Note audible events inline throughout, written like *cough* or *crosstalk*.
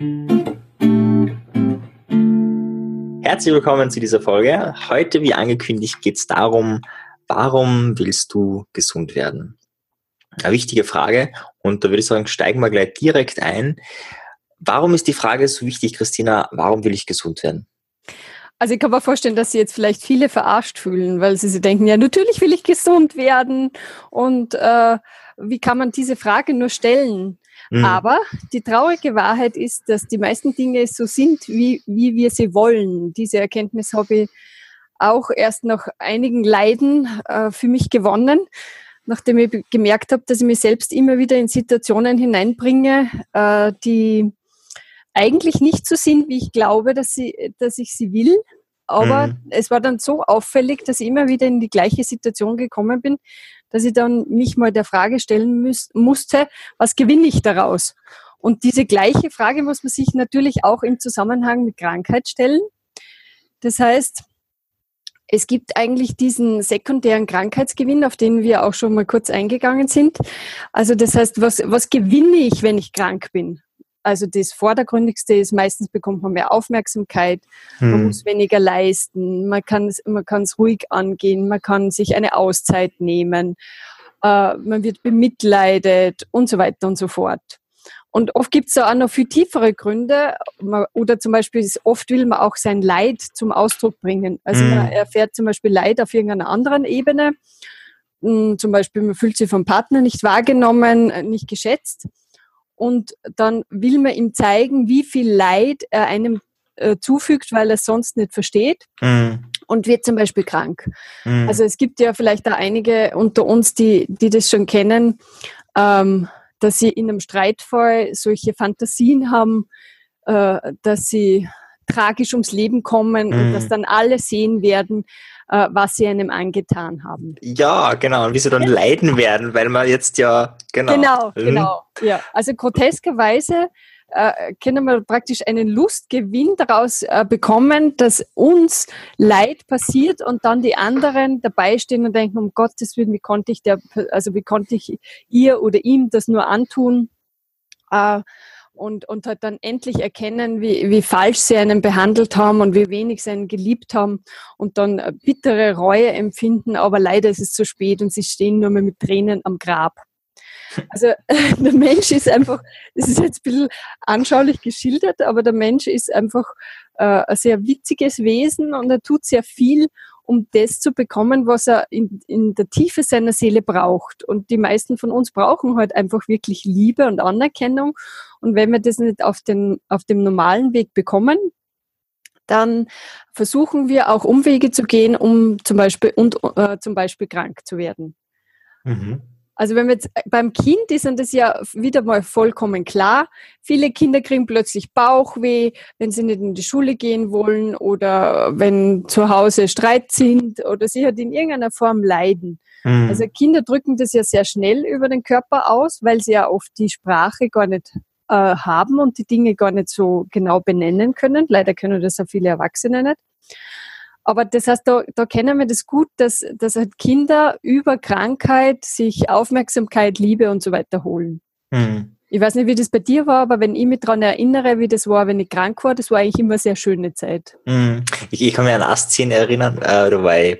Herzlich willkommen zu dieser Folge. Heute, wie angekündigt, geht es darum, warum willst du gesund werden? Eine wichtige Frage und da würde ich sagen, steigen wir gleich direkt ein. Warum ist die Frage so wichtig, Christina? Warum will ich gesund werden? Also ich kann mir vorstellen, dass sie jetzt vielleicht viele verarscht fühlen, weil sie sich denken, ja, natürlich will ich gesund werden und äh, wie kann man diese Frage nur stellen? Mhm. Aber die traurige Wahrheit ist, dass die meisten Dinge so sind, wie, wie wir sie wollen. Diese Erkenntnis habe ich auch erst nach einigen Leiden äh, für mich gewonnen, nachdem ich gemerkt habe, dass ich mich selbst immer wieder in Situationen hineinbringe, äh, die eigentlich nicht so sind, wie ich glaube, dass, sie, dass ich sie will. Aber mhm. es war dann so auffällig, dass ich immer wieder in die gleiche Situation gekommen bin, dass ich dann mich mal der Frage stellen muss, musste, was gewinne ich daraus? Und diese gleiche Frage muss man sich natürlich auch im Zusammenhang mit Krankheit stellen. Das heißt, es gibt eigentlich diesen sekundären Krankheitsgewinn, auf den wir auch schon mal kurz eingegangen sind. Also das heißt, was, was gewinne ich, wenn ich krank bin? Also das Vordergründigste ist, meistens bekommt man mehr Aufmerksamkeit, hm. man muss weniger leisten, man kann es man kann's ruhig angehen, man kann sich eine Auszeit nehmen, äh, man wird bemitleidet und so weiter und so fort. Und oft gibt es auch noch viel tiefere Gründe. Oder zum Beispiel, oft will man auch sein Leid zum Ausdruck bringen. Also mm. man erfährt zum Beispiel Leid auf irgendeiner anderen Ebene. Hm, zum Beispiel, man fühlt sich vom Partner nicht wahrgenommen, nicht geschätzt und dann will man ihm zeigen, wie viel Leid er einem äh, zufügt, weil er es sonst nicht versteht. Mhm. Und wird zum Beispiel krank. Mhm. Also es gibt ja vielleicht da einige unter uns, die, die das schon kennen, ähm, dass sie in einem Streitfall solche Fantasien haben, äh, dass sie tragisch ums Leben kommen mhm. und dass dann alle sehen werden, äh, was sie einem angetan haben. Ja, genau. Und wie sie dann ja. leiden werden, weil man jetzt ja, genau. Genau, mhm. genau. Ja. Also groteskerweise äh, können wir praktisch einen Lustgewinn daraus äh, bekommen, dass uns Leid passiert und dann die anderen dabei stehen und denken, um Gottes Willen, wie konnte ich der, also wie konnte ich ihr oder ihm das nur antun? Äh, und, und halt dann endlich erkennen, wie, wie falsch sie einen behandelt haben und wie wenig sie einen geliebt haben und dann bittere Reue empfinden, aber leider ist es zu spät und sie stehen nur mehr mit Tränen am Grab. Also *laughs* der Mensch ist einfach, das ist jetzt ein bisschen anschaulich geschildert, aber der Mensch ist einfach äh, ein sehr witziges Wesen und er tut sehr viel, um das zu bekommen, was er in, in der Tiefe seiner Seele braucht. Und die meisten von uns brauchen halt einfach wirklich Liebe und Anerkennung. Und wenn wir das nicht auf, den, auf dem normalen Weg bekommen, dann versuchen wir auch Umwege zu gehen, um zum Beispiel, und, äh, zum Beispiel krank zu werden. Mhm. Also wenn wir jetzt äh, beim Kind ist, und das ja wieder mal vollkommen klar, viele Kinder kriegen plötzlich Bauchweh, wenn sie nicht in die Schule gehen wollen oder wenn zu Hause Streit sind oder sie halt in irgendeiner Form leiden. Mhm. Also Kinder drücken das ja sehr schnell über den Körper aus, weil sie ja oft die Sprache gar nicht äh, haben und die Dinge gar nicht so genau benennen können. Leider können das auch viele Erwachsene nicht. Aber das heißt, da, da kennen wir das gut, dass, dass halt Kinder über Krankheit sich Aufmerksamkeit, Liebe und so weiter holen. Mhm. Ich weiß nicht, wie das bei dir war, aber wenn ich mich daran erinnere, wie das war, wenn ich krank war, das war eigentlich immer eine sehr schöne Zeit. Mhm. Ich, ich, kann mich an eine Szene erinnern, äh, da war ich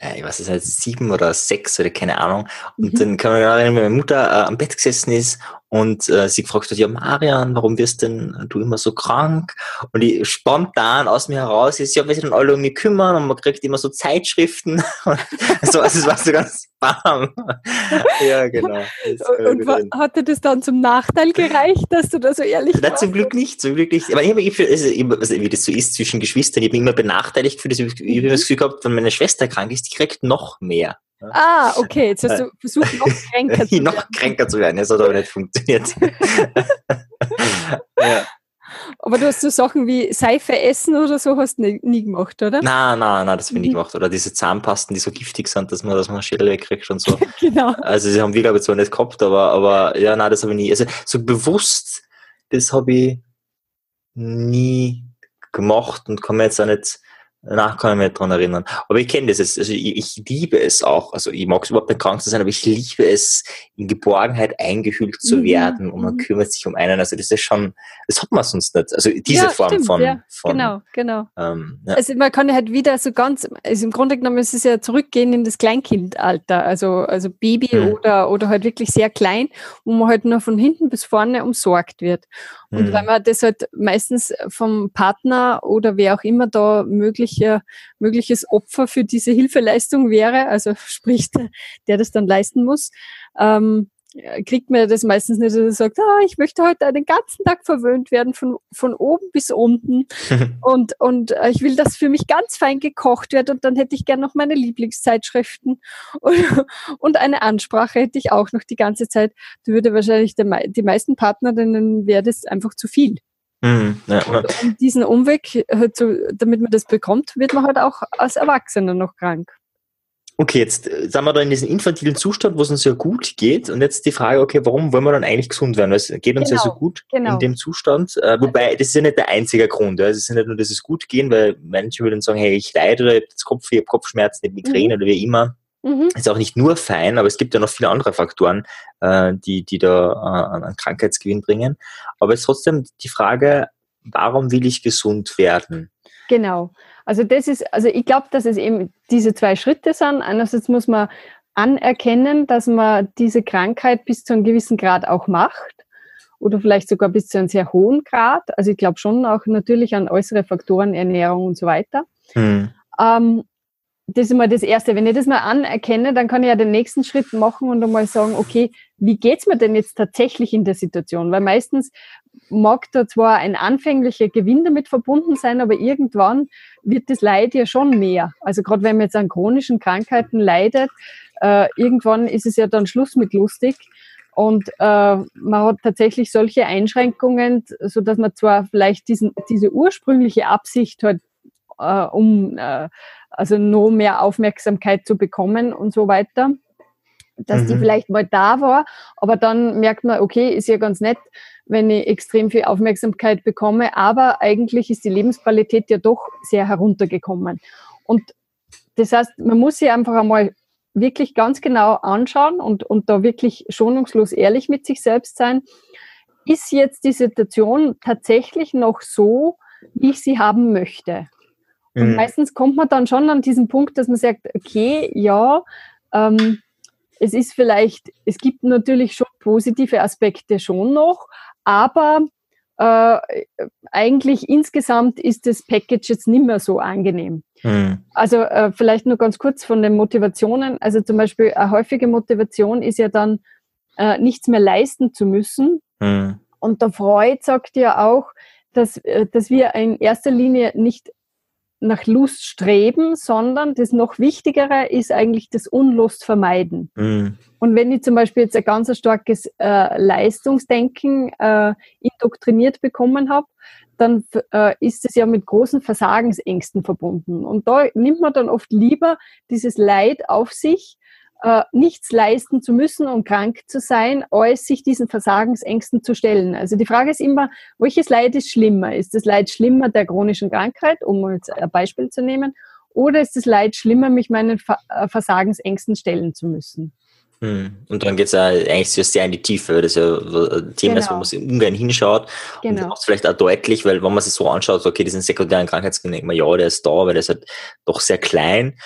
äh, ich weiß nicht, sieben oder sechs oder keine Ahnung. Und mhm. dann kann man erinnern, wenn meine Mutter äh, am Bett gesessen ist und äh, sie gefragt hat, ja Marian, warum wirst denn du immer so krank? Und ich spontan aus mir heraus ist, ja, weil sie dann alle um mich kümmern und man kriegt immer so Zeitschriften. *laughs* so, also es war so ganz warm. *laughs* ja, genau. Und war, hat dir das dann zum Nachteil gereicht, dass du da so ehrlich warst? Zum Glück nicht, zum Glück nicht. Aber ich habe also, also, wie das so ist zwischen Geschwistern, ich bin immer benachteiligt für das, ich habe das Gefühl gehabt, wenn meine Schwester krank ist, die kriegt noch mehr. Ah, okay, jetzt hast du versucht, noch *laughs* kränker zu werden. noch kränker zu werden, das hat aber nicht funktioniert. *laughs* ja. Aber du hast so Sachen wie Seife essen oder so hast du nie, nie gemacht, oder? Nein, nein, nein, das habe ich nie mhm. gemacht. Oder diese Zahnpasten, die so giftig sind, dass man, dass man Schädel wegkriegt und so. *laughs* genau. Also, das haben wir, glaube ich, zwar nicht gehabt, aber, aber ja, nein, das habe ich nie. Also, so bewusst, das habe ich nie gemacht und kann mir jetzt auch nicht Danach kann ich mich daran erinnern. Aber ich kenne das jetzt. Also ich, ich, liebe es auch. Also ich mag es überhaupt nicht krank zu sein, aber ich liebe es, in Geborgenheit eingehüllt zu mhm. werden und man mhm. kümmert sich um einen. Also das ist schon, das hat man sonst nicht. Also diese ja, Form stimmt, von, ja. von, Genau, genau. Ähm, ja. Also man kann halt wieder so ganz, also im Grunde genommen ist es ja zurückgehen in das Kleinkindalter. Also, also Baby mhm. oder, oder halt wirklich sehr klein, wo man halt nur von hinten bis vorne umsorgt wird. Und mhm. weil man das halt meistens vom Partner oder wer auch immer da mögliche, mögliches Opfer für diese Hilfeleistung wäre, also *laughs* sprich, der, der das dann leisten muss, ähm, kriegt man das meistens nicht, dass er sagt, ah, ich möchte heute den ganzen Tag verwöhnt werden, von, von oben bis unten. *laughs* und und äh, ich will, dass für mich ganz fein gekocht wird und dann hätte ich gern noch meine Lieblingszeitschriften *laughs* und, und eine Ansprache hätte ich auch noch die ganze Zeit. Da würde wahrscheinlich der, die meisten Partner, denen wäre das einfach zu viel. Mhm, ja. Und diesen Umweg, äh, zu, damit man das bekommt, wird man halt auch als Erwachsener noch krank. Okay, jetzt äh, sind wir da in diesem infantilen Zustand, wo es uns ja gut geht. Und jetzt die Frage, okay, warum wollen wir dann eigentlich gesund werden? Weil es geht uns genau, ja so gut genau. in dem Zustand. Äh, wobei, das ist ja nicht der einzige Grund. Ja. Es ist ja nicht nur dieses Gutgehen, weil manche würden sagen, hey, ich leide oder ich habe jetzt Kopf, ich habe Kopfschmerzen, ich habe Migräne mhm. oder wie immer. Mhm. Ist auch nicht nur fein, aber es gibt ja noch viele andere Faktoren, äh, die, die da äh, an Krankheitsgewinn bringen. Aber es ist trotzdem die Frage, warum will ich gesund werden? Genau. Also das ist, also ich glaube, dass es eben diese zwei Schritte sind. Einerseits muss man anerkennen, dass man diese Krankheit bis zu einem gewissen Grad auch macht oder vielleicht sogar bis zu einem sehr hohen Grad. Also ich glaube schon auch natürlich an äußere Faktoren, Ernährung und so weiter. Hm. Ähm, das ist mal das Erste. Wenn ich das mal anerkenne, dann kann ich ja den nächsten Schritt machen und einmal sagen, okay, wie geht's mir denn jetzt tatsächlich in der Situation? Weil meistens mag da zwar ein anfänglicher Gewinn damit verbunden sein, aber irgendwann wird das Leid ja schon mehr. Also gerade wenn man jetzt an chronischen Krankheiten leidet, äh, irgendwann ist es ja dann Schluss mit lustig. Und äh, man hat tatsächlich solche Einschränkungen, so dass man zwar vielleicht diesen, diese ursprüngliche Absicht hat, äh, um äh, also noch mehr Aufmerksamkeit zu bekommen und so weiter, dass mhm. die vielleicht mal da war, aber dann merkt man, okay, ist ja ganz nett, wenn ich extrem viel Aufmerksamkeit bekomme, aber eigentlich ist die Lebensqualität ja doch sehr heruntergekommen. Und das heißt, man muss sich einfach einmal wirklich ganz genau anschauen und, und da wirklich schonungslos ehrlich mit sich selbst sein. Ist jetzt die Situation tatsächlich noch so, wie ich sie haben möchte? Und mhm. meistens kommt man dann schon an diesen Punkt, dass man sagt, okay, ja, ähm, es ist vielleicht, es gibt natürlich schon positive Aspekte schon noch, aber äh, eigentlich insgesamt ist das Package jetzt nicht mehr so angenehm. Mhm. Also äh, vielleicht nur ganz kurz von den Motivationen. Also zum Beispiel eine häufige Motivation ist ja dann, äh, nichts mehr leisten zu müssen. Mhm. Und der Freud sagt ja auch, dass, äh, dass wir in erster Linie nicht nach Lust streben, sondern das noch Wichtigere ist eigentlich das Unlust vermeiden. Mhm. Und wenn ich zum Beispiel jetzt ein ganz starkes äh, Leistungsdenken äh, indoktriniert bekommen habe, dann äh, ist es ja mit großen Versagensängsten verbunden. Und da nimmt man dann oft lieber dieses Leid auf sich, äh, nichts leisten zu müssen und krank zu sein, als sich diesen Versagensängsten zu stellen. Also die Frage ist immer, welches Leid ist schlimmer? Ist das Leid schlimmer der chronischen Krankheit, um jetzt ein Beispiel zu nehmen, oder ist das Leid schlimmer, mich meinen äh, Versagensängsten stellen zu müssen? Hm. Und dann geht es ja eigentlich sehr in die Tiefe, weil das ja ein Thema genau. ist, wo man sich ungern hinschaut. Genau. Und das macht es vielleicht auch deutlich, weil wenn man sich so anschaut, okay, diesen sekundären Krankheitsgedenken, ja, der ist da, weil der ist halt doch sehr klein.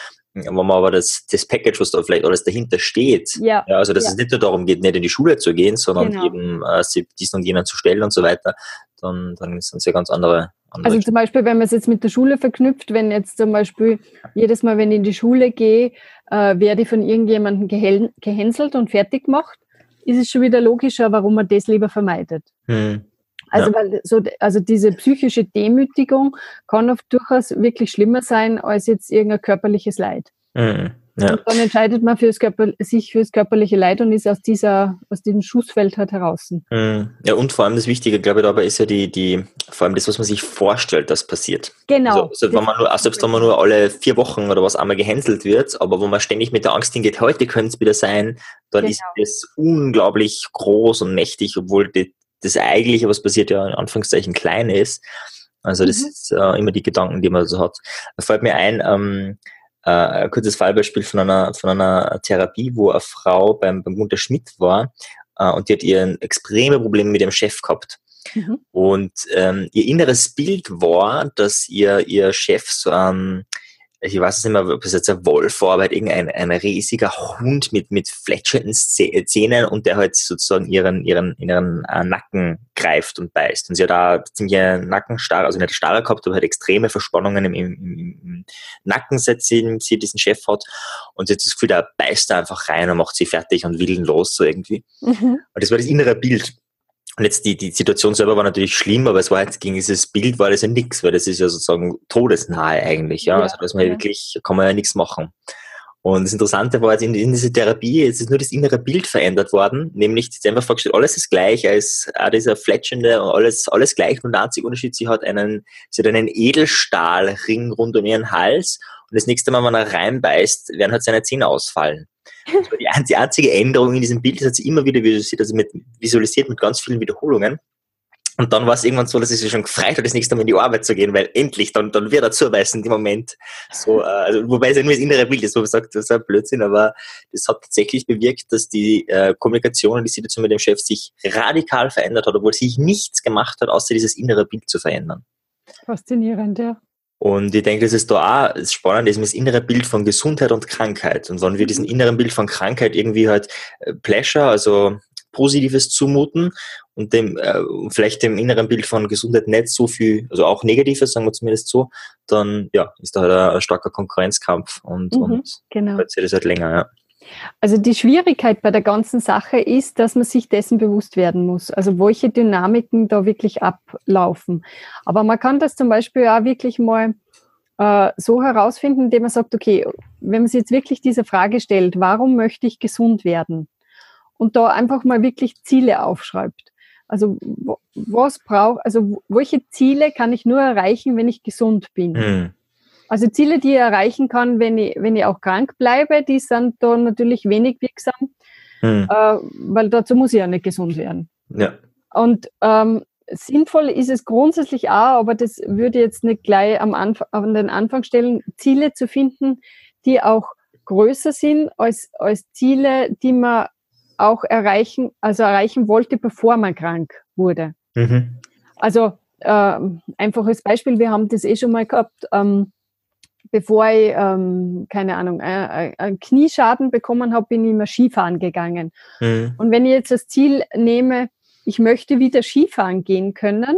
Wenn man aber das, das Package, was da vielleicht alles dahinter steht, ja. ja also dass ja. es nicht nur darum geht, nicht in die Schule zu gehen, sondern genau. eben äh, diesen und jenen zu stellen und so weiter, dann, dann sind es ja ganz andere, andere. Also zum Beispiel, wenn man es jetzt mit der Schule verknüpft, wenn jetzt zum Beispiel jedes Mal, wenn ich in die Schule gehe, äh, werde ich von irgendjemandem gehänselt und fertig gemacht, ist es schon wieder logischer, warum man das lieber vermeidet. Hm. Also, ja. weil so, also diese psychische Demütigung kann oft durchaus wirklich schlimmer sein als jetzt irgendein körperliches Leid. Mhm. Ja. Und dann entscheidet man fürs Körper, sich fürs körperliche Leid und ist aus dieser, aus diesem Schussfeld halt heraus. Mhm. Ja, und vor allem das Wichtige, glaube ich, dabei ist ja die, die, vor allem das, was man sich vorstellt, das passiert. Genau. Also, also wenn man nur, selbst wenn man nur alle vier Wochen oder was einmal gehänselt wird, aber wo man ständig mit der Angst hingeht, heute könnte es wieder sein, dann genau. ist das unglaublich groß und mächtig, obwohl die, das eigentliche, was passiert, ja in Anführungszeichen klein ist. Also das mhm. ist äh, immer die Gedanken, die man so hat. Da fällt mir ein, ähm, äh, ein kurzes Fallbeispiel von einer, von einer Therapie, wo eine Frau beim, beim Gunter Schmidt war äh, und die hat ihren extreme Probleme mit ihrem Chef gehabt. Mhm. Und ähm, ihr inneres Bild war, dass ihr, ihr Chef so ähm, ich weiß nicht mehr, ob es jetzt ein Wolf war, aber halt irgendein ein riesiger Hund mit, mit fletschenden Zähnen und der halt sozusagen ihren, ihren, ihren äh, Nacken greift und beißt. Und sie hat da ziemlich Nackenstarre, also nicht starre gehabt, aber halt extreme Verspannungen im, im, im Nacken, seit sie, sie diesen Chef hat. Und sie hat das Gefühl, da beißt er einfach rein und macht sie fertig und will ihn los, so irgendwie. Mhm. Und das war das innere Bild. Und jetzt die, die Situation selber war natürlich schlimm, aber es war jetzt gegen dieses Bild war das ja nichts, weil das ist ja sozusagen todesnahe eigentlich, ja. ja also dass man ja. wirklich, kann man ja nichts machen. Und das Interessante war jetzt in, in dieser Therapie, jetzt ist nur das innere Bild verändert worden, nämlich sie einfach vorgestellt, alles ist gleich, als auch dieser fletschende und alles, alles gleich, nur der einzige Unterschied, sie hat einen, sie hat einen Edelstahlring rund um ihren Hals und das nächste Mal, wenn er reinbeißt, werden halt seine Zähne ausfallen. Die, die einzige Änderung in diesem Bild das hat sie immer wieder visualisiert, also mit, visualisiert mit ganz vielen Wiederholungen. Und dann war es irgendwann so, dass sie sich schon gefreut hat, das nächste Mal in die Arbeit zu gehen, weil endlich, dann, dann wird er zubeißen im Moment. So, äh, also, wobei es ja nur das innere Bild ist, wo man sagt, das ist ein Blödsinn, aber das hat tatsächlich bewirkt, dass die äh, Kommunikation und die Situation mit dem Chef sich radikal verändert hat, obwohl sie nichts gemacht hat, außer dieses innere Bild zu verändern. Faszinierend, ja. Und ich denke, das ist da auch spannend, ist das innere Bild von Gesundheit und Krankheit. Und wenn wir diesen inneren Bild von Krankheit irgendwie halt äh, Pleasure, also Positives zumuten und dem äh, vielleicht dem inneren Bild von Gesundheit nicht so viel, also auch Negatives, sagen wir zumindest so, dann ja, ist da halt ein, ein starker Konkurrenzkampf und, mhm, und genau. passiert das halt länger, ja. Also die Schwierigkeit bei der ganzen Sache ist, dass man sich dessen bewusst werden muss, also welche Dynamiken da wirklich ablaufen. Aber man kann das zum Beispiel auch wirklich mal äh, so herausfinden, indem man sagt, okay, wenn man sich jetzt wirklich diese Frage stellt, warum möchte ich gesund werden? Und da einfach mal wirklich Ziele aufschreibt. Also was braucht, also welche Ziele kann ich nur erreichen, wenn ich gesund bin? Mhm. Also Ziele, die ich erreichen kann, wenn ich, wenn ich auch krank bleibe, die sind da natürlich wenig wirksam, hm. äh, weil dazu muss ich ja nicht gesund werden. Ja. Und ähm, sinnvoll ist es grundsätzlich auch, aber das würde ich jetzt nicht gleich am Anfang, an den Anfang stellen, Ziele zu finden, die auch größer sind als, als Ziele, die man auch erreichen, also erreichen wollte, bevor man krank wurde. Mhm. Also äh, einfaches Beispiel, wir haben das eh schon mal gehabt. Ähm, bevor ich, ähm, keine Ahnung, äh, äh, einen Knieschaden bekommen habe, bin ich immer Skifahren gegangen. Mhm. Und wenn ich jetzt das Ziel nehme, ich möchte wieder Skifahren gehen können,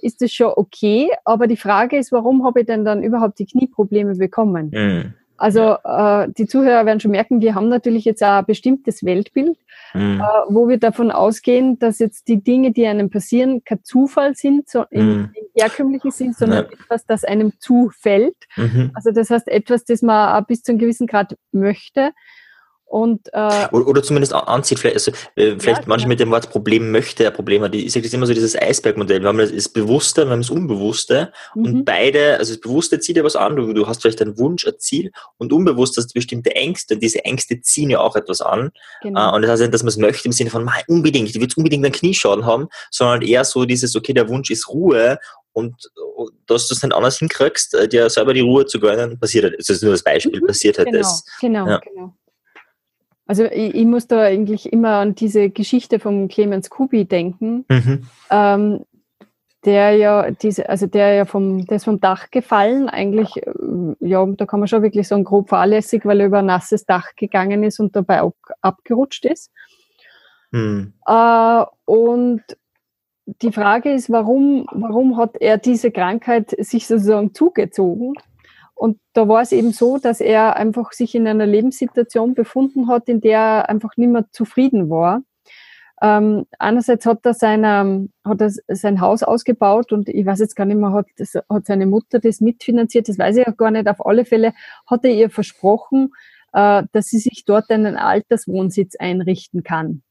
ist das schon okay. Aber die Frage ist, warum habe ich denn dann überhaupt die Knieprobleme bekommen? Mhm. Also äh, die Zuhörer werden schon merken, wir haben natürlich jetzt auch ein bestimmtes Weltbild, mhm. äh, wo wir davon ausgehen, dass jetzt die Dinge, die einem passieren, kein Zufall sind, so im, mhm. im herkömmlichen Sinn, sondern ja. etwas, das einem zufällt. Mhm. Also das heißt etwas, das man bis zu einem gewissen Grad möchte. Und, äh, oder, oder zumindest anzieht, vielleicht, also, äh, vielleicht ja, manche genau. mit dem Wort Problem möchte er Problem hat. Ich sage das immer so, dieses Eisbergmodell. Wir haben das, Bewusste, wir haben das Unbewusste mhm. und beide, also das Bewusste zieht ja was an, du, du hast vielleicht einen Wunsch, ein Ziel und unbewusst hast du bestimmte Ängste und diese Ängste ziehen ja auch etwas an. Genau. Äh, und das heißt nicht, dass man es möchte im Sinne von, mal unbedingt, ich will unbedingt einen Knieschaden haben, sondern eher so dieses, okay, der Wunsch ist Ruhe und dass du es nicht anders hinkriegst, äh, dir selber die Ruhe zu gönnen, passiert halt, das ist nur das Beispiel, mhm. passiert halt genau, das. Genau, ja. genau. Also ich, ich, muss da eigentlich immer an diese Geschichte von Clemens Kubi denken, mhm. ähm, der ja diese, also der ja vom, der ist vom Dach gefallen, eigentlich, äh, ja, da kann man schon wirklich sagen, grob fahrlässig, weil er über ein nasses Dach gegangen ist und dabei ab, abgerutscht ist. Mhm. Äh, und die Frage ist, warum, warum hat er diese Krankheit sich sozusagen zugezogen? Und da war es eben so, dass er einfach sich in einer Lebenssituation befunden hat, in der er einfach nicht mehr zufrieden war. Ähm, einerseits hat er, seine, hat er sein Haus ausgebaut und ich weiß jetzt gar nicht mehr, hat, das, hat seine Mutter das mitfinanziert, das weiß ich auch gar nicht. Auf alle Fälle hat er ihr versprochen, äh, dass sie sich dort einen Alterswohnsitz einrichten kann.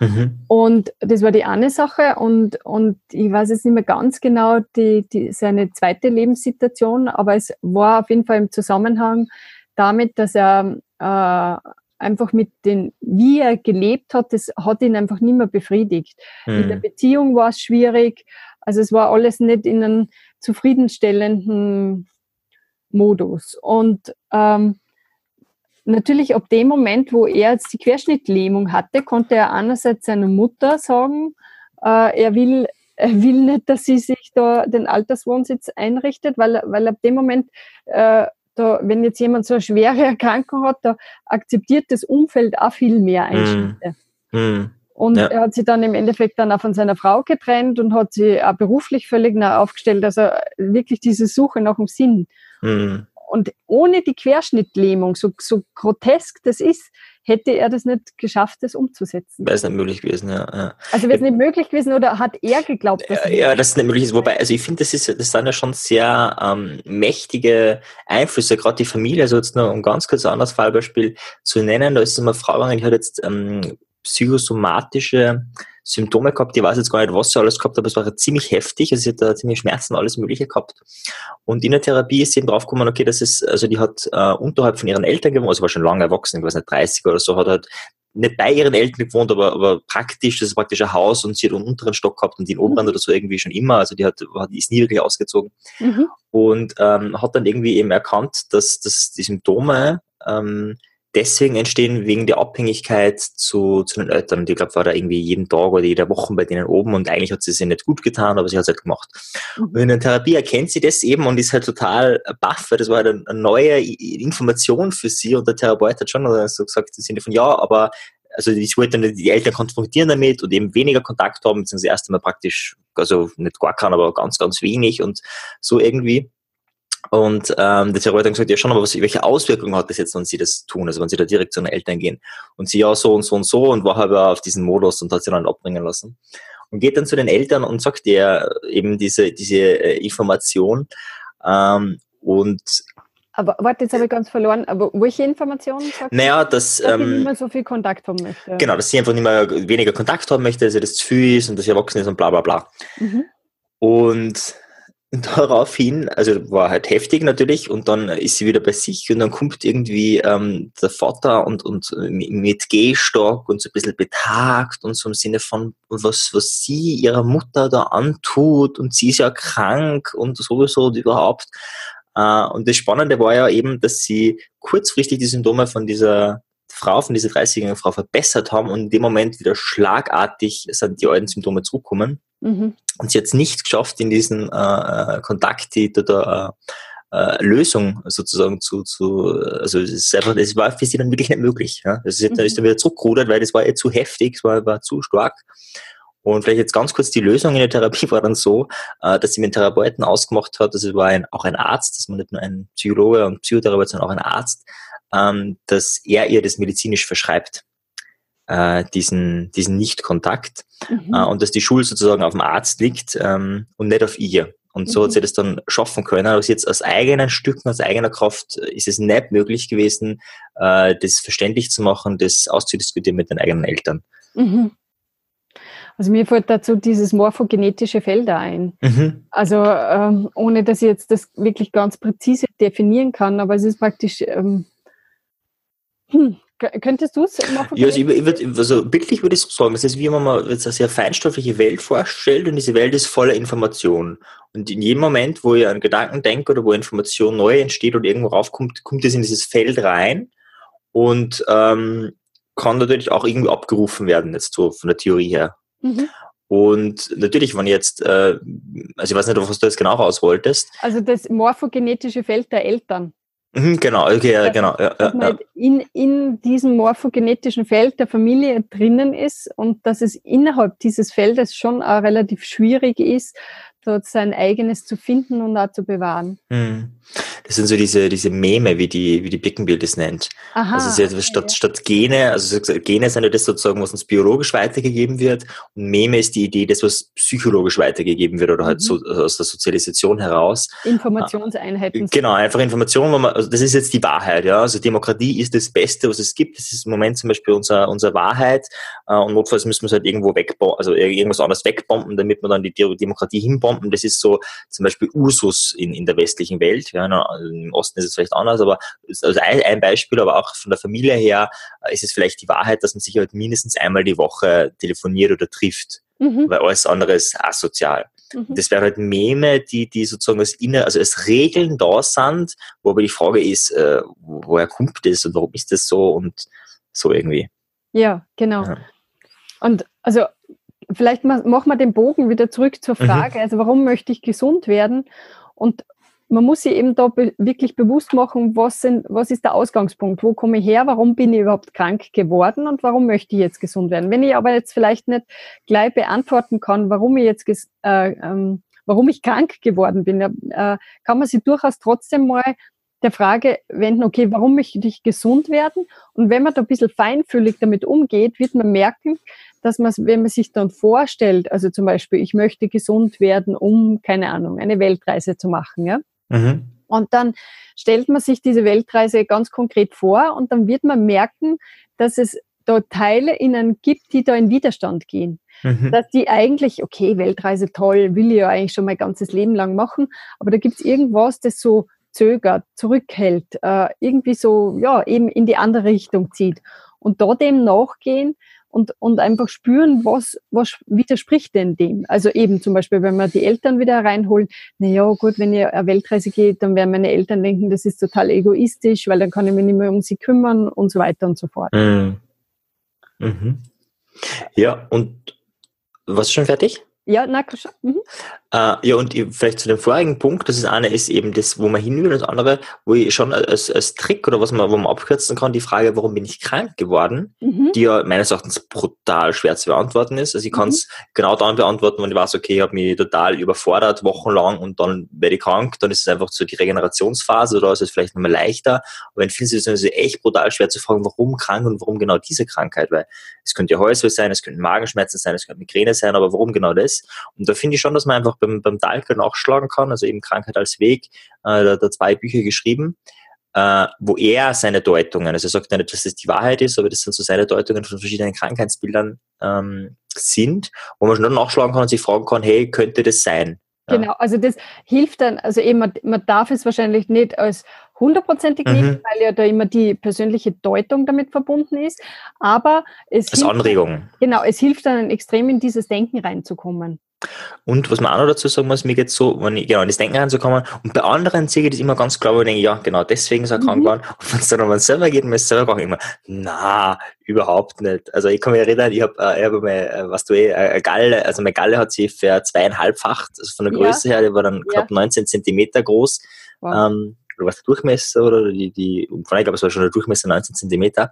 Mhm. Und das war die eine Sache und, und ich weiß jetzt nicht mehr ganz genau die, die, seine zweite Lebenssituation, aber es war auf jeden Fall im Zusammenhang damit, dass er äh, einfach mit den, wie er gelebt hat, das hat ihn einfach nicht mehr befriedigt. Mhm. Mit der Beziehung war es schwierig, Also es war alles nicht in einem zufriedenstellenden Modus. Und ähm, natürlich ab dem Moment, wo er jetzt die Querschnittlähmung hatte, konnte er einerseits seiner Mutter sagen, äh, er will er will nicht, dass sie sich da den Alterswohnsitz einrichtet, weil, weil ab dem Moment, äh, da, wenn jetzt jemand so eine schwere Erkrankung hat, da akzeptiert das Umfeld auch viel mehr Einschnitte. Mm. Mm. Und ja. er hat sich dann im Endeffekt dann auch von seiner Frau getrennt und hat sie auch beruflich völlig neu aufgestellt. Also wirklich diese Suche nach dem Sinn. Mm. Und ohne die Querschnittlähmung, so, so grotesk das ist, hätte er das nicht geschafft, das umzusetzen. Wäre es nicht möglich gewesen, ja. ja. Also wäre es nicht möglich gewesen oder hat er geglaubt, dass Ja, ja dass es nicht möglich ist. Wobei, also ich finde, das, ist, das sind ja schon sehr ähm, mächtige Einflüsse, gerade die Familie, also jetzt nur um ganz kurz ein anderes Fallbeispiel zu nennen, da ist es eine Frau gegangen, die hat jetzt ähm, psychosomatische Symptome gehabt. Ich weiß jetzt gar nicht, was sie alles gehabt hat, aber es war ziemlich heftig. Also sie hat da ziemlich Schmerzen, alles Mögliche gehabt. Und in der Therapie ist sie eben draufgekommen, okay, das ist, also die hat äh, unterhalb von ihren Eltern gewohnt, also war schon lange erwachsen, ich weiß nicht, 30 oder so, hat halt nicht bei ihren Eltern gewohnt, aber, aber praktisch, das ist praktisch ein Haus und sie hat einen unteren Stock gehabt und den oberen mhm. oder so irgendwie schon immer, also die hat, die ist nie wirklich ausgezogen. Mhm. Und ähm, hat dann irgendwie eben erkannt, dass, dass die Symptome ähm, deswegen entstehen wegen der Abhängigkeit zu, zu den Eltern. Und ich glaube, war da irgendwie jeden Tag oder jede Woche bei denen oben und eigentlich hat sie es nicht gut getan, aber sie hat es halt gemacht. Mhm. Und in der Therapie erkennt sie das eben und ist halt total baff, weil das war halt eine neue Information für sie und der Therapeut hat schon so gesagt im Sinne von, ja, aber also ich wollte dann die Eltern konfrontieren damit und eben weniger Kontakt haben, beziehungsweise erst einmal praktisch, also nicht gar keinen, aber ganz, ganz wenig und so irgendwie. Und ähm, der Therapeut hat gesagt, ja schon, aber was, welche Auswirkungen hat das jetzt, wenn Sie das tun, also wenn Sie da direkt zu den Eltern gehen? Und sie, ja, so und so und so und war aber auf diesen Modus und hat sie dann abbringen lassen. Und geht dann zu den Eltern und sagt ihr eben diese, diese äh, Information. Ähm, und aber warte, jetzt habe ich ganz verloren. Aber welche Informationen Naja, dass, dass ähm, sie nicht mehr so viel Kontakt haben möchte. Genau, dass sie einfach nicht mehr weniger Kontakt haben möchte, dass ihr das zu viel ist und dass sie erwachsen ist und bla bla bla. Mhm. Und daraufhin, also war halt heftig natürlich und dann ist sie wieder bei sich und dann kommt irgendwie ähm, der Vater und, und mit Gehstock und so ein bisschen betagt und so im Sinne von, was, was sie ihrer Mutter da antut und sie ist ja krank und sowieso und überhaupt. Äh, und das Spannende war ja eben, dass sie kurzfristig die Symptome von dieser Frau, von dieser 30-jährigen Frau verbessert haben und in dem Moment wieder schlagartig sind die alten Symptome zurückgekommen. Mhm. Und sie hat es nicht geschafft, in diesen äh, äh Kontakt oder äh, äh, Lösung sozusagen zu, zu also es ist einfach, es war für sie dann wirklich nicht möglich. Ja? Also mhm. ist dann wieder zurückgerudert, weil das war ihr zu heftig, es war, war zu stark. Und vielleicht jetzt ganz kurz die Lösung in der Therapie *laughs* war dann so, äh, dass sie mit dem Therapeuten ausgemacht hat, also es war ein, auch ein Arzt, das war nicht nur ein Psychologe und Psychotherapeut, sondern auch ein Arzt, ähm, dass er ihr das medizinisch verschreibt äh, diesen, diesen Nicht-Kontakt mhm. äh, und dass die Schuld sozusagen auf dem Arzt liegt ähm, und nicht auf ihr. Und so mhm. hat sie das dann schaffen können. Aber jetzt aus eigenen Stücken, aus eigener Kraft äh, ist es nicht möglich gewesen, äh, das verständlich zu machen, das auszudiskutieren mit den eigenen Eltern. Mhm. Also mir fällt dazu dieses morphogenetische Feld ein. Mhm. Also ähm, ohne dass ich jetzt das wirklich ganz präzise definieren kann, aber es ist praktisch ähm, hm, Könntest du es machen? Ja, also, ich, ich also bildlich würde ich so sagen, das ist wie wenn man jetzt eine sehr feinstoffliche Welt vorstellt und diese Welt ist voller Information. Und in jedem Moment, wo ihr an Gedanken denkt oder wo Information neu entsteht oder irgendwo raufkommt, kommt es in dieses Feld rein und ähm, kann natürlich auch irgendwie abgerufen werden, jetzt so von der Theorie her. Mhm. Und natürlich, wenn jetzt, äh, also ich weiß nicht, was du jetzt genau raus wolltest. Also das morphogenetische Feld der Eltern. Mhm, genau, okay, ja, genau. Ja, dass man ja. in, in diesem morphogenetischen Feld der Familie drinnen ist und dass es innerhalb dieses Feldes schon auch relativ schwierig ist, dort sein eigenes zu finden und auch zu bewahren. Hm. Das sind so diese, diese Meme, wie die, wie die Bickenbild es nennt. Aha, also okay, statt, statt Gene, also Gene sind ja das sozusagen, was uns biologisch weitergegeben wird. Und Meme ist die Idee, das, was psychologisch weitergegeben wird oder halt mhm. so aus der Sozialisation heraus. Informationseinheiten. Genau, einfach Informationen, man, also das ist jetzt die Wahrheit, ja. Also Demokratie ist das Beste, was es gibt. Das ist im Moment zum Beispiel unser, unsere Wahrheit. Äh, und notfalls müssen wir es halt irgendwo wegbomben, also irgendwas anderes wegbomben, damit wir dann die Demokratie hinbomben. Das ist so zum Beispiel Usus in, in der westlichen Welt. Ja, im Osten ist es vielleicht anders, aber also ein, ein Beispiel, aber auch von der Familie her äh, ist es vielleicht die Wahrheit, dass man sich halt mindestens einmal die Woche telefoniert oder trifft, mhm. weil alles andere ist asozial. Mhm. Das wären halt Meme, die, die sozusagen als inner, also als Regeln da sind, wo aber die Frage ist, äh, woher kommt das und warum ist das so und so irgendwie. Ja, genau. Ja. Und also vielleicht machen wir den Bogen wieder zurück zur mhm. Frage, mhm. also warum möchte ich gesund werden? Und man muss sich eben da be wirklich bewusst machen, was, sind, was ist der Ausgangspunkt, wo komme ich her, warum bin ich überhaupt krank geworden und warum möchte ich jetzt gesund werden. Wenn ich aber jetzt vielleicht nicht gleich beantworten kann, warum ich jetzt äh, ähm, warum ich krank geworden bin, äh, kann man sich durchaus trotzdem mal der Frage wenden, okay, warum möchte ich gesund werden? Und wenn man da ein bisschen feinfühlig damit umgeht, wird man merken, dass man, wenn man sich dann vorstellt, also zum Beispiel, ich möchte gesund werden, um, keine Ahnung, eine Weltreise zu machen, ja, Mhm. Und dann stellt man sich diese Weltreise ganz konkret vor und dann wird man merken, dass es da Teile in einem gibt, die da in Widerstand gehen. Mhm. Dass die eigentlich, okay, Weltreise toll, will ich ja eigentlich schon mein ganzes Leben lang machen, aber da gibt es irgendwas, das so zögert, zurückhält, äh, irgendwie so, ja, eben in die andere Richtung zieht. Und da dem nachgehen, und, und einfach spüren, was, was widerspricht denn dem. Also eben zum Beispiel, wenn man die Eltern wieder reinholt, na ja, gut, wenn ihr eine Weltreise geht, dann werden meine Eltern denken, das ist total egoistisch, weil dann kann ich mich nicht mehr um sie kümmern und so weiter und so fort. Mhm. Mhm. Ja, und was schon fertig? Ja, na, mhm. Äh, ja, und vielleicht zu dem vorigen Punkt, das ist eine ist eben das, wo man hin will, und das andere, wo ich schon als, als Trick oder was man, wo man abkürzen kann, die Frage, warum bin ich krank geworden, mhm. die ja meines Erachtens brutal schwer zu beantworten ist. Also ich kann es mhm. genau dann beantworten, wenn ich weiß, okay, ich habe mich total überfordert, wochenlang und dann werde ich krank, dann ist es einfach so die Regenerationsphase oder ist es vielleicht nochmal leichter. Aber in vielen Situationen ist es echt brutal schwer zu fragen, warum krank und warum genau diese Krankheit, weil es könnte ja Häusweh sein, es könnten Magenschmerzen sein, es könnte Migräne sein, aber warum genau das? Und da finde ich schon, dass man einfach beim, beim Dahlke nachschlagen kann, also eben Krankheit als Weg, äh, da, da zwei Bücher geschrieben, äh, wo er seine Deutungen, also er sagt ja nicht, dass das die Wahrheit ist, aber das sind so seine Deutungen von verschiedenen Krankheitsbildern ähm, sind, wo man schon nachschlagen kann und sich fragen kann, hey, könnte das sein? Ja. Genau, also das hilft dann, also eben, man, man darf es wahrscheinlich nicht als hundertprozentig mhm. nehmen, weil ja da immer die persönliche Deutung damit verbunden ist, aber es als hilft, Anregung. Genau, es hilft dann extrem in dieses Denken reinzukommen. Und was man auch noch dazu sagen muss, mir geht so, wenn ich genau in das Denken reinzukommen und bei anderen sehe ich das immer ganz klar, wo ich denke, ja, genau deswegen ist er mhm. krank geworden. Und wenn es dann um einen selber geht, man ist selber krank, immer, na, überhaupt nicht. Also ich kann mich erinnern, ich habe, äh, ich habe mal, äh, was du eh, eine Galle, also meine Galle hat sich für zweieinhalbfacht, also von der Größe ja. her, die war dann knapp ja. 19 Zentimeter groß. Wow. Ähm, oder was der Durchmesser oder die, die ich glaube, es war schon der Durchmesser 19 Zentimeter.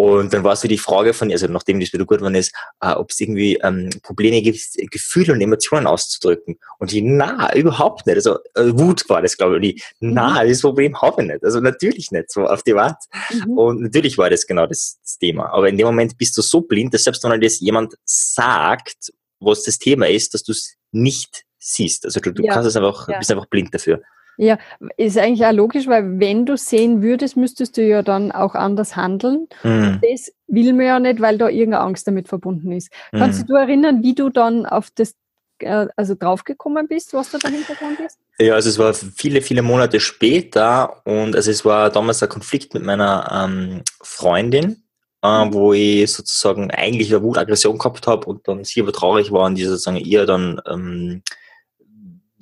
Und dann war so die Frage von, also nachdem das wieder gut geworden ist, äh, ob es irgendwie ähm, Probleme gibt, Gefühle und Emotionen auszudrücken. Und die, na, überhaupt nicht. Also äh, Wut war das, glaube ich. Und die, na, mhm. das Problem habe ich nicht. Also natürlich nicht, so auf die Wand. Mhm. Und natürlich war das genau das, das, Thema. Aber in dem Moment bist du so blind, dass selbst wenn das jemand sagt, was das Thema ist, dass du es nicht siehst. Also du, du ja. kannst es einfach, ja. bist einfach blind dafür. Ja, ist eigentlich auch logisch, weil wenn du sehen würdest, müsstest du ja dann auch anders handeln. Mhm. Das will man ja nicht, weil da irgendeine Angst damit verbunden ist. Kannst mhm. du erinnern, wie du dann auf das äh, also draufgekommen bist, was da der Hintergrund ist? Ja, also es war viele, viele Monate später und also es war damals ein Konflikt mit meiner ähm, Freundin, äh, mhm. wo ich sozusagen eigentlich eine Wutaggression gehabt habe und dann sie aber traurig war und die sozusagen ihr dann ähm,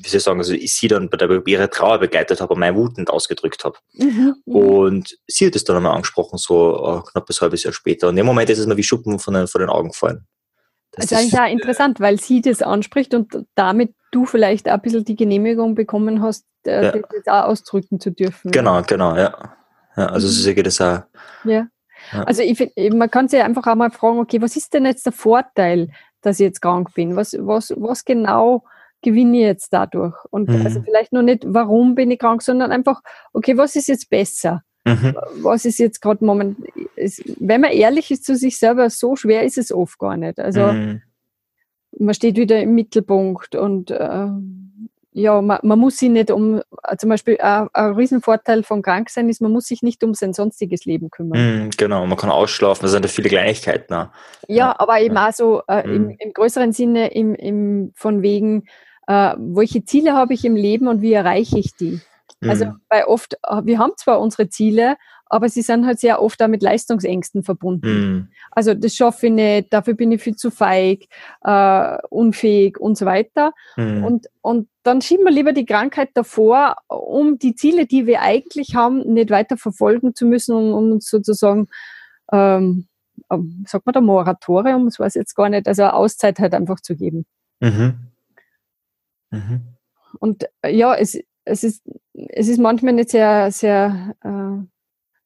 wie soll ich sagen, also ich sie dann bei der ihre Trauer begleitet habe und meine Wut nicht ausgedrückt habe. Mhm, mhm. Und sie hat es dann einmal angesprochen, so uh, knapp ein halbes Jahr später. Und in dem Moment ist es mir wie Schuppen von den, von den Augen gefallen. Das, das ist eigentlich auch interessant, weil sie das anspricht und damit du vielleicht auch ein bisschen die Genehmigung bekommen hast, äh, ja. das auch ausdrücken zu dürfen. Genau, genau, ja. ja also mhm. so geht das auch. Ja. ja. Also ich man kann sich einfach auch mal fragen, okay, was ist denn jetzt der Vorteil, dass ich jetzt krank bin? Was, was, was genau gewinne ich jetzt dadurch? Und mhm. also vielleicht nur nicht, warum bin ich krank, sondern einfach, okay, was ist jetzt besser? Mhm. Was ist jetzt gerade moment, ist, wenn man ehrlich ist zu sich selber, so schwer ist es oft gar nicht. Also mhm. man steht wieder im Mittelpunkt und äh, ja, man, man, muss sich nicht um, zum Beispiel äh, ein Riesenvorteil von Kranksein ist, man muss sich nicht um sein sonstiges Leben kümmern. Mm, genau, man kann ausschlafen, das sind ja viele Kleinigkeiten. Ja, ja, aber eben ja. auch so äh, mm. im, mhm. im, größeren Sinne, im, im, von wegen, äh, welche Ziele habe ich im Leben und wie erreiche ich die? Also, mhm. Also, weil oft, äh, wir haben zwar unsere Ziele, aber sie sind halt sehr oft auch mit Leistungsängsten verbunden. Mhm. Also das schaffe ich nicht, dafür bin ich viel zu feig, äh, unfähig und so weiter. Mhm. Und, und dann schieben wir lieber die Krankheit davor, um die Ziele, die wir eigentlich haben, nicht weiter verfolgen zu müssen, um, um uns sozusagen, ähm, ähm sagt man da Moratorium, das weiß ich jetzt gar nicht, also Auszeit halt einfach zu geben. Mhm. Mhm. Und äh, ja, es, es, ist, es ist manchmal nicht sehr, sehr äh,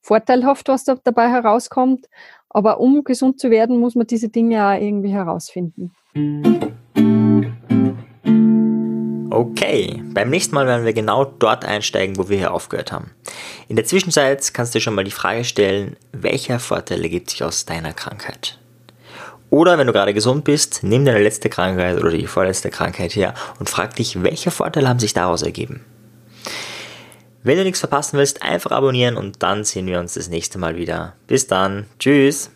vorteilhaft, was da dabei herauskommt. Aber um gesund zu werden, muss man diese Dinge auch irgendwie herausfinden. Okay, beim nächsten Mal werden wir genau dort einsteigen, wo wir hier aufgehört haben. In der Zwischenzeit kannst du dir schon mal die Frage stellen, welche Vorteile gibt sich aus deiner Krankheit? Oder wenn du gerade gesund bist, nimm deine letzte Krankheit oder die vorletzte Krankheit her und frag dich, welche Vorteile haben sich daraus ergeben? Wenn du nichts verpassen willst, einfach abonnieren und dann sehen wir uns das nächste Mal wieder. Bis dann. Tschüss.